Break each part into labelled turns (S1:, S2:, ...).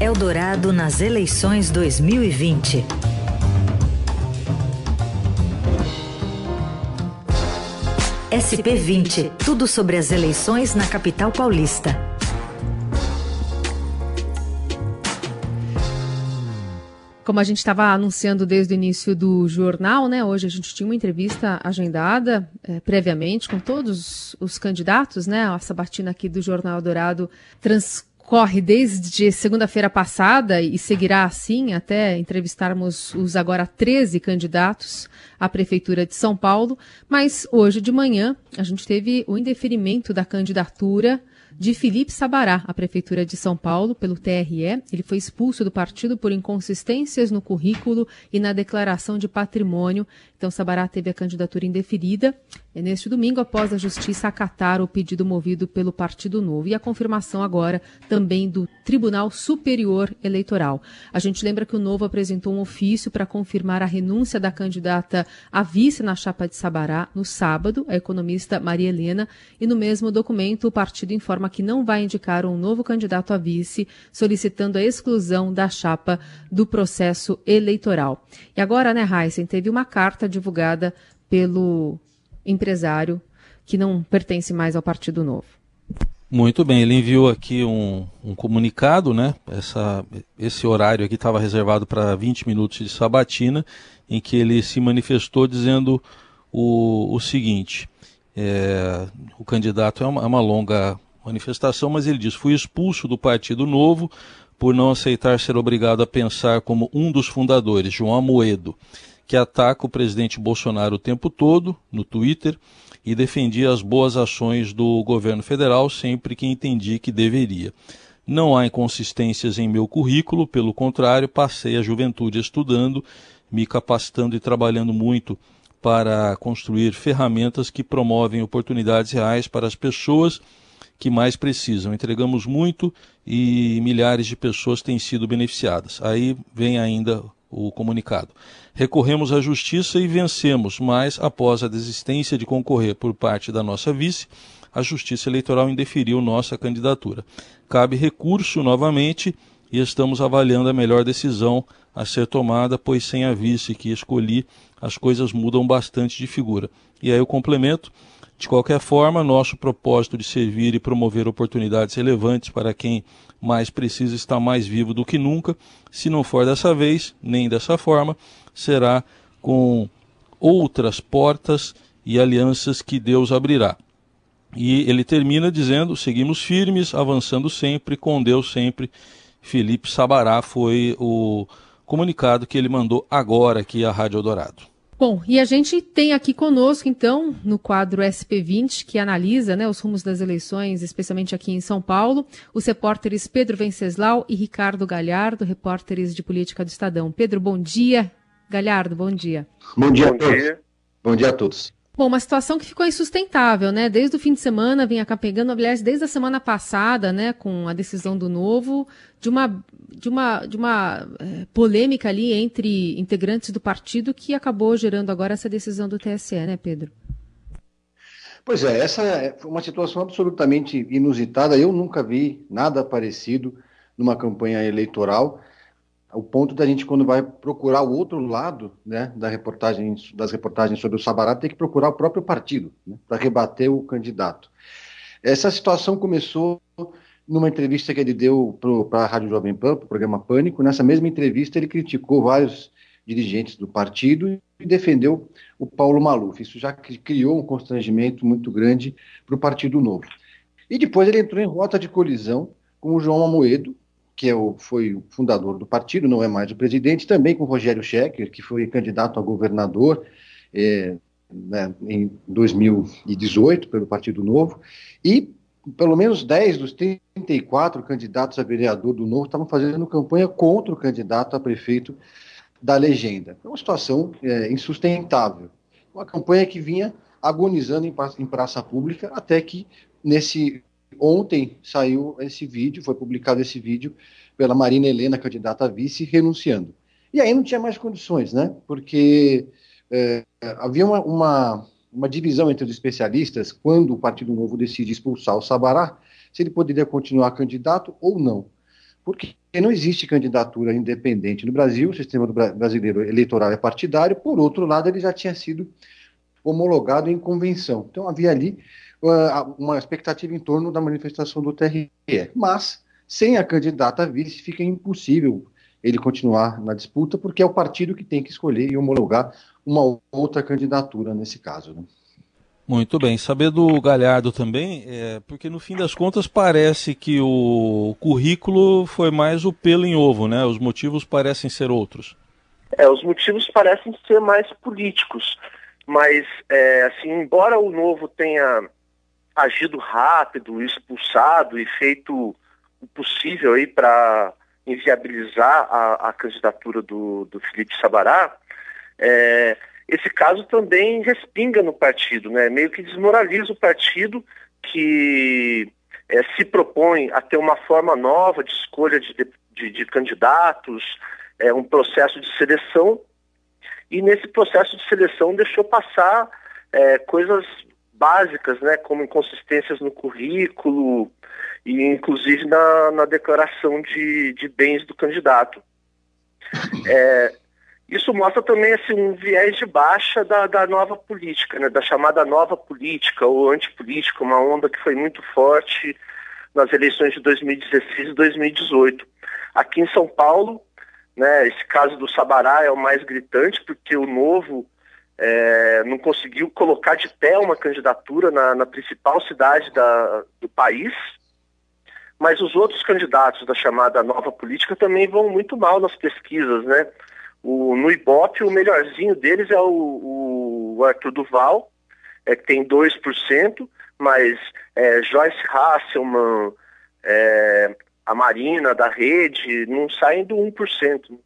S1: Eldorado nas eleições 2020. SP20, tudo sobre as eleições na capital paulista.
S2: Como a gente estava anunciando desde o início do jornal, né? Hoje a gente tinha uma entrevista agendada é, previamente com todos os candidatos, né? A sabatina aqui do Jornal Dourado trans corre desde segunda-feira passada e seguirá assim até entrevistarmos os agora 13 candidatos à Prefeitura de São Paulo. Mas hoje de manhã a gente teve o indeferimento da candidatura de Felipe Sabará à Prefeitura de São Paulo pelo TRE. Ele foi expulso do partido por inconsistências no currículo e na declaração de patrimônio. Então, Sabará teve a candidatura indeferida neste domingo, após a Justiça acatar o pedido movido pelo Partido Novo e a confirmação agora também do Tribunal Superior Eleitoral. A gente lembra que o Novo apresentou um ofício para confirmar a renúncia da candidata a vice na chapa de Sabará no sábado, a economista Maria Helena, e no mesmo documento o partido informa que não vai indicar um novo candidato a vice, solicitando a exclusão da chapa do processo eleitoral. E agora, né, Heisen, teve uma carta divulgada pelo empresário que não pertence mais ao Partido Novo.
S3: Muito bem, ele enviou aqui um, um comunicado, né? Essa, esse horário aqui estava reservado para 20 minutos de sabatina, em que ele se manifestou dizendo o, o seguinte: é, o candidato é uma, é uma longa manifestação, mas ele diz: fui expulso do Partido Novo por não aceitar ser obrigado a pensar como um dos fundadores, João Amoedo que ataca o presidente Bolsonaro o tempo todo no Twitter e defendia as boas ações do governo federal sempre que entendi que deveria. Não há inconsistências em meu currículo, pelo contrário, passei a juventude estudando, me capacitando e trabalhando muito para construir ferramentas que promovem oportunidades reais para as pessoas que mais precisam. Entregamos muito e milhares de pessoas têm sido beneficiadas. Aí vem ainda o comunicado. Recorremos à justiça e vencemos, mas após a desistência de concorrer por parte da nossa vice, a Justiça Eleitoral indeferiu nossa candidatura. Cabe recurso novamente e estamos avaliando a melhor decisão a ser tomada, pois sem a vice que escolhi, as coisas mudam bastante de figura. E aí o complemento, de qualquer forma, nosso propósito de servir e promover oportunidades relevantes para quem mais precisa está mais vivo do que nunca. Se não for dessa vez, nem dessa forma, será com outras portas e alianças que Deus abrirá. E ele termina dizendo: seguimos firmes, avançando sempre, com Deus sempre. Felipe Sabará foi o comunicado que ele mandou agora aqui à Rádio Eldorado.
S2: Bom, e a gente tem aqui conosco, então, no quadro SP20, que analisa né, os rumos das eleições, especialmente aqui em São Paulo, os repórteres Pedro Venceslau e Ricardo Galhardo, repórteres de política do Estadão. Pedro, bom dia. Galhardo, bom dia.
S4: Bom dia a todos. Bom dia a todos.
S2: Bom, uma situação que ficou insustentável, né? Desde o fim de semana vinha pegando, aliás, desde a semana passada, né, com a decisão do novo, de uma, de uma, de uma é, polêmica ali entre integrantes do partido que acabou gerando agora essa decisão do TSE, né, Pedro?
S4: Pois é, essa é uma situação absolutamente inusitada. Eu nunca vi nada parecido numa campanha eleitoral o ponto da gente, quando vai procurar o outro lado né, da reportagem, das reportagens sobre o Sabará, ter que procurar o próprio partido né, para rebater o candidato. Essa situação começou numa entrevista que ele deu para a Rádio Jovem Pan, para o programa Pânico. Nessa mesma entrevista, ele criticou vários dirigentes do partido e defendeu o Paulo Maluf. Isso já criou um constrangimento muito grande para o Partido Novo. E depois ele entrou em rota de colisão com o João Amoedo, que é o, foi o fundador do partido, não é mais o presidente, também com Rogério Schecker, que foi candidato a governador é, né, em 2018 pelo Partido Novo, e pelo menos 10 dos 34 candidatos a vereador do Novo estavam fazendo campanha contra o candidato a prefeito da legenda. É uma situação é, insustentável. Uma campanha que vinha agonizando em, em praça pública até que nesse Ontem saiu esse vídeo, foi publicado esse vídeo pela Marina Helena, candidata a vice, renunciando. E aí não tinha mais condições, né? Porque é, havia uma, uma, uma, divisão entre os especialistas quando o Partido Novo decide expulsar o Sabará, se ele poderia continuar candidato ou não. porque não existe candidatura independente no Brasil, o sistema brasileiro eleitoral é partidário, por outro lado, ele já tinha sido homologado em convenção. Então havia ali uh, uma expectativa em torno da manifestação do TRE. Mas, sem a candidata a vice, fica impossível ele continuar na disputa, porque é o partido que tem que escolher e homologar uma outra candidatura nesse caso. Né?
S3: Muito bem. Saber do Galhardo também, é, porque no fim das contas parece que o currículo foi mais o pelo em ovo, né? Os motivos parecem ser outros.
S5: É, os motivos parecem ser mais políticos, mas é, assim, embora o novo tenha agido rápido, expulsado e feito o possível aí para inviabilizar a, a, candidatura do, do Felipe Sabará, é, esse caso também respinga no partido, né? meio que desmoraliza o partido que é, se propõe a ter uma forma nova de escolha de, de, de candidatos, é, um processo de seleção, e nesse processo de seleção deixou passar é, coisas básicas, né, como inconsistências no currículo e inclusive na, na declaração de, de bens do candidato. É, isso mostra também assim, um viés de baixa da, da nova política, né, da chamada nova política ou antipolítica, uma onda que foi muito forte nas eleições de 2016 e 2018. Aqui em São Paulo, né, esse caso do Sabará é o mais gritante, porque o novo é, não conseguiu colocar de pé uma candidatura na, na principal cidade da, do país, mas os outros candidatos da chamada nova política também vão muito mal nas pesquisas, né? O, no Ibope, o melhorzinho deles é o, o Arthur Duval, é, que tem 2%, mas é, Joyce Hasselman, é, a Marina da Rede, não saem do 1%.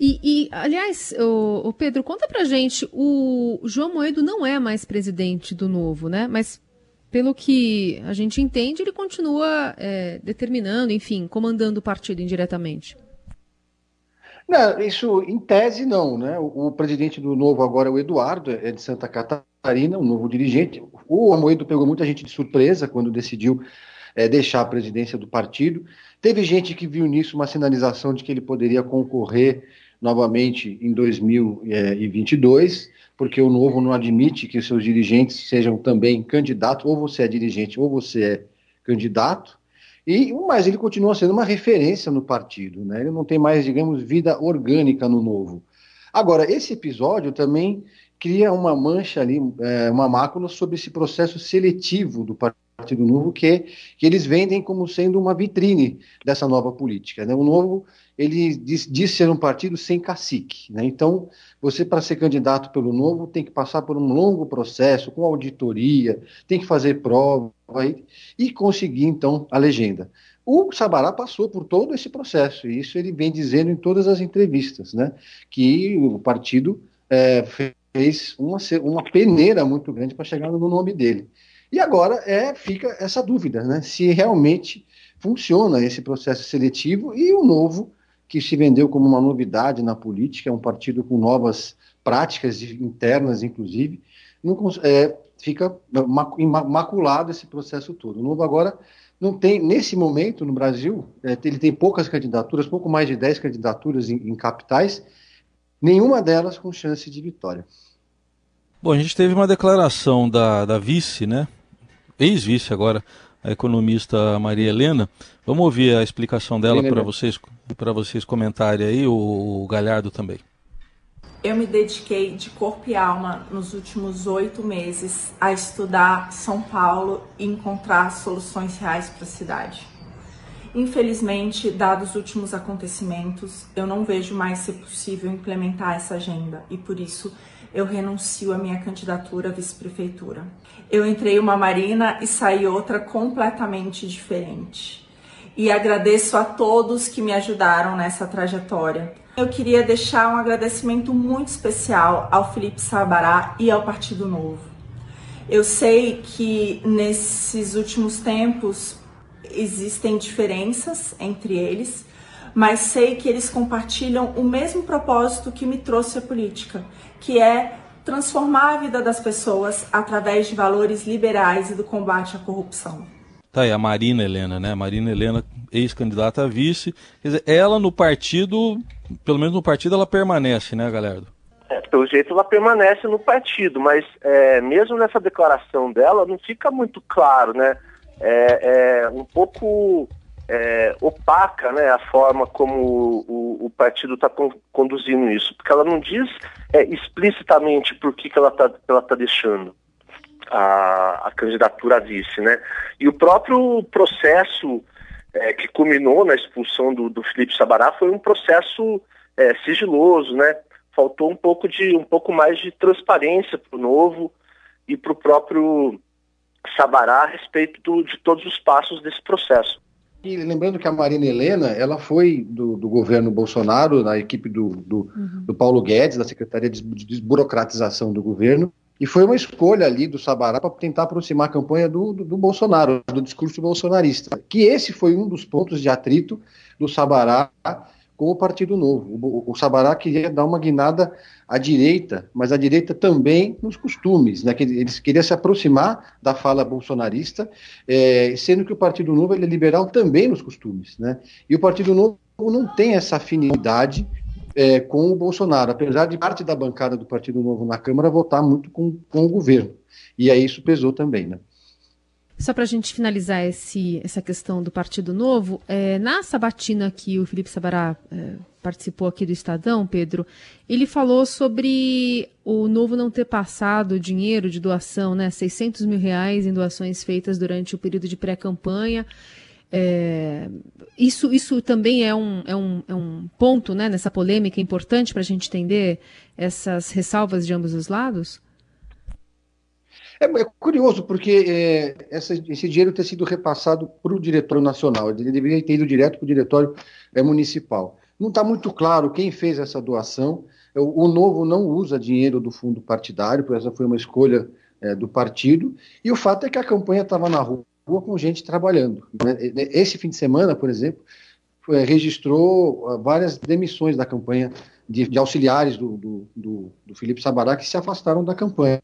S2: E, e aliás, o, o, Pedro, conta pra gente, o João Moedo não é mais presidente do Novo, né? Mas pelo que a gente entende, ele continua é, determinando, enfim, comandando o partido indiretamente.
S4: Não, isso em tese não, né? O, o, presidente do Novo agora é o Eduardo, é de Santa Catarina, um novo dirigente. O Amoedo pegou muita gente de surpresa quando decidiu é, deixar a presidência do partido. Teve gente que viu nisso uma sinalização de que ele poderia concorrer novamente em 2022, porque o Novo não admite que seus dirigentes sejam também candidatos, ou você é dirigente ou você é candidato. E, mas ele continua sendo uma referência no partido, né? Ele não tem mais, digamos, vida orgânica no novo. Agora, esse episódio também cria uma mancha ali, é, uma mácula sobre esse processo seletivo do Partido Novo, que, que eles vendem como sendo uma vitrine dessa nova política. Né? O Novo ele diz, diz, ser um partido sem cacique. Né? Então, você, para ser candidato pelo Novo, tem que passar por um longo processo, com auditoria, tem que fazer prova e, e conseguir, então, a legenda. O Sabará passou por todo esse processo, e isso ele vem dizendo em todas as entrevistas, né? que o partido é, fez uma, uma peneira muito grande para chegar no nome dele. E agora é, fica essa dúvida, né? se realmente funciona esse processo seletivo e o novo que se vendeu como uma novidade na política, é um partido com novas práticas internas, inclusive, não, é, fica maculado esse processo todo. O Novo agora não tem, nesse momento no Brasil, é, ele tem poucas candidaturas, pouco mais de 10 candidaturas em, em capitais, nenhuma delas com chance de vitória.
S3: Bom, a gente teve uma declaração da, da vice, né? Ex-vice agora, a economista Maria Helena. Vamos ouvir a explicação dela para vocês, para vocês comentarem aí, o, o Galhardo também.
S6: Eu me dediquei de corpo e alma nos últimos oito meses a estudar São Paulo e encontrar soluções reais para a cidade. Infelizmente, dados os últimos acontecimentos, eu não vejo mais ser possível implementar essa agenda e por isso eu renuncio à minha candidatura à vice-prefeitura. Eu entrei uma marina e saí outra completamente diferente. E agradeço a todos que me ajudaram nessa trajetória. Eu queria deixar um agradecimento muito especial ao Felipe Sabará e ao Partido Novo. Eu sei que nesses últimos tempos existem diferenças entre eles, mas sei que eles compartilham o mesmo propósito que me trouxe à política, que é transformar a vida das pessoas através de valores liberais e do combate à corrupção.
S3: Tá aí a Marina Helena, né? Marina Helena ex-candidata a vice. Quer dizer, ela no partido, pelo menos no partido, ela permanece, né, Galhardo?
S5: É, pelo jeito ela permanece no partido, mas é, mesmo nessa declaração dela não fica muito claro, né? É, é um pouco é, opaca né, a forma como o, o partido está con conduzindo isso, porque ela não diz é, explicitamente por que, que ela está tá deixando a, a, candidatura a vice. Né? E o próprio processo é, que culminou na expulsão do, do Felipe Sabará foi um processo é, sigiloso, né? faltou um pouco, de, um pouco mais de transparência para o novo e para o próprio Sabará a respeito do, de todos os passos desse processo.
S4: E lembrando que a Marina Helena, ela foi do, do governo Bolsonaro, na equipe do, do, uhum. do, Paulo Guedes, da Secretaria de Desburocratização do governo, e foi uma escolha ali do Sabará para tentar aproximar a campanha do, do, do, Bolsonaro, do discurso bolsonarista. Que esse foi um dos pontos de atrito do Sabará com o Partido Novo. O, o Sabará queria dar uma guinada à direita, mas à direita também nos costumes, né? Que eles queriam se aproximar da fala bolsonarista, é, sendo que o Partido Novo é liberal também nos costumes, né? E o Partido Novo não tem essa afinidade é, com o Bolsonaro, apesar de parte da bancada do Partido Novo na Câmara votar muito com, com o governo. E aí isso pesou também, né?
S2: Só para a gente finalizar esse, essa questão do Partido Novo, é, na sabatina que o Felipe Sabará é, participou aqui do Estadão, Pedro, ele falou sobre o Novo não ter passado dinheiro de doação, né, 600 mil reais em doações feitas durante o período de pré-campanha. É, isso, isso também é um, é um, é um ponto né, nessa polêmica importante para a gente entender essas ressalvas de ambos os lados?
S4: É, é curioso, porque é, essa, esse dinheiro ter sido repassado para o Diretório Nacional, ele deveria ter ido direto para o Diretório é, Municipal. Não está muito claro quem fez essa doação. O, o, Novo não usa dinheiro do fundo partidário, porque essa foi uma escolha é, do partido. E o fato é que a campanha estava na rua com gente trabalhando. Né? Esse fim de semana, por exemplo, foi, registrou ah, várias demissões da campanha de, de auxiliares do, do, do, do Felipe Sabará que se afastaram da campanha.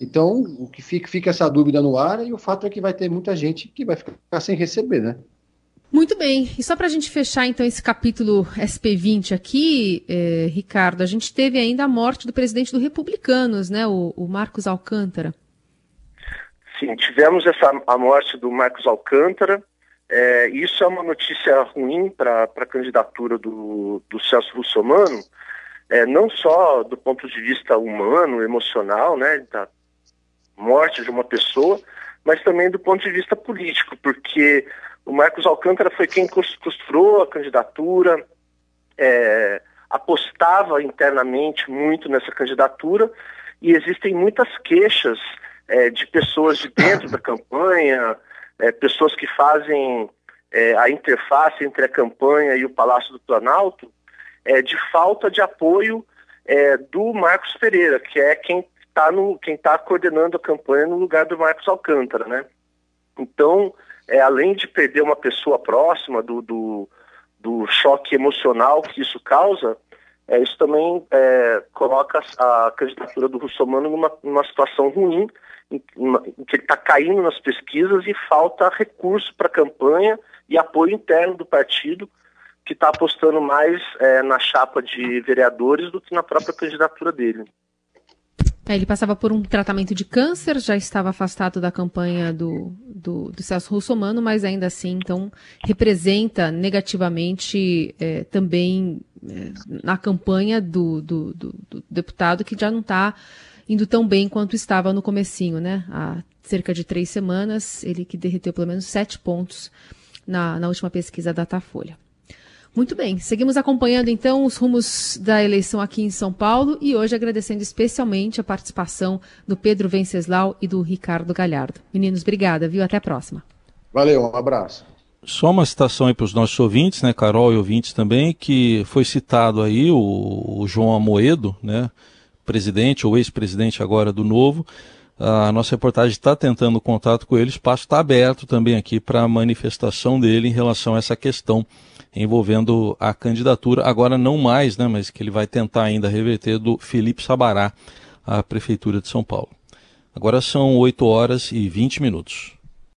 S4: Então, o que fica, fica essa dúvida no ar e o fato é que vai ter muita gente que vai ficar sem receber, né?
S2: Muito bem. E só para a gente fechar então esse capítulo SP20 aqui, eh, Ricardo, a gente teve ainda a morte do presidente do Republicanos, né, o, o Marcos Alcântara.
S5: Sim, tivemos essa, a morte do Marcos Alcântara. É, isso é uma notícia ruim para a candidatura do, do Celso Russomano, é, não só do ponto de vista humano, emocional, né, da, morte de uma pessoa, mas também do ponto de vista político, porque o Marcos Alcântara foi quem costurou a candidatura, é, apostava internamente muito nessa candidatura, e existem muitas queixas é, de pessoas de dentro da campanha, é, pessoas que fazem é, a interface entre a campanha e o Palácio do Planalto, é, de falta de apoio é, do Marcos Pereira, que é quem está quem tá coordenando a campanha no lugar do Marcos Alcântara, né? Então, é, além de perder uma pessoa próxima do, do, do choque emocional que isso causa, é, isso também é, coloca a candidatura do Russomano numa, numa situação ruim, em, em que ele está caindo nas pesquisas e falta recurso para a campanha e apoio interno do partido, que está apostando mais é, na chapa de vereadores do que na própria candidatura dele.
S2: É, ele passava por um tratamento de câncer, já estava afastado da campanha do, do, do Celso Russomano, mas ainda assim, então, representa negativamente é, também é, na campanha do, do, do, do, deputado que já não está indo tão bem quanto estava no comecinho, né? Há cerca de três semanas, ele que derreteu pelo menos sete pontos na, na última pesquisa da Datafolha. Muito bem, seguimos acompanhando então os rumos da eleição aqui em São Paulo e hoje agradecendo especialmente a participação do Pedro Venceslau e do Ricardo Galhardo. Meninos, obrigada, viu? Até a próxima.
S4: Valeu, um abraço.
S3: Só uma citação aí para os nossos ouvintes, né, Carol e ouvintes também, que foi citado aí o, o João Amoedo, né, presidente ou ex-presidente agora do Novo. A nossa reportagem está tentando contato com ele, o espaço está aberto também aqui para a manifestação dele em relação a essa questão envolvendo a candidatura, agora não mais, né, mas que ele vai tentar ainda reverter do Felipe Sabará à Prefeitura de São Paulo. Agora são 8 horas e 20 minutos.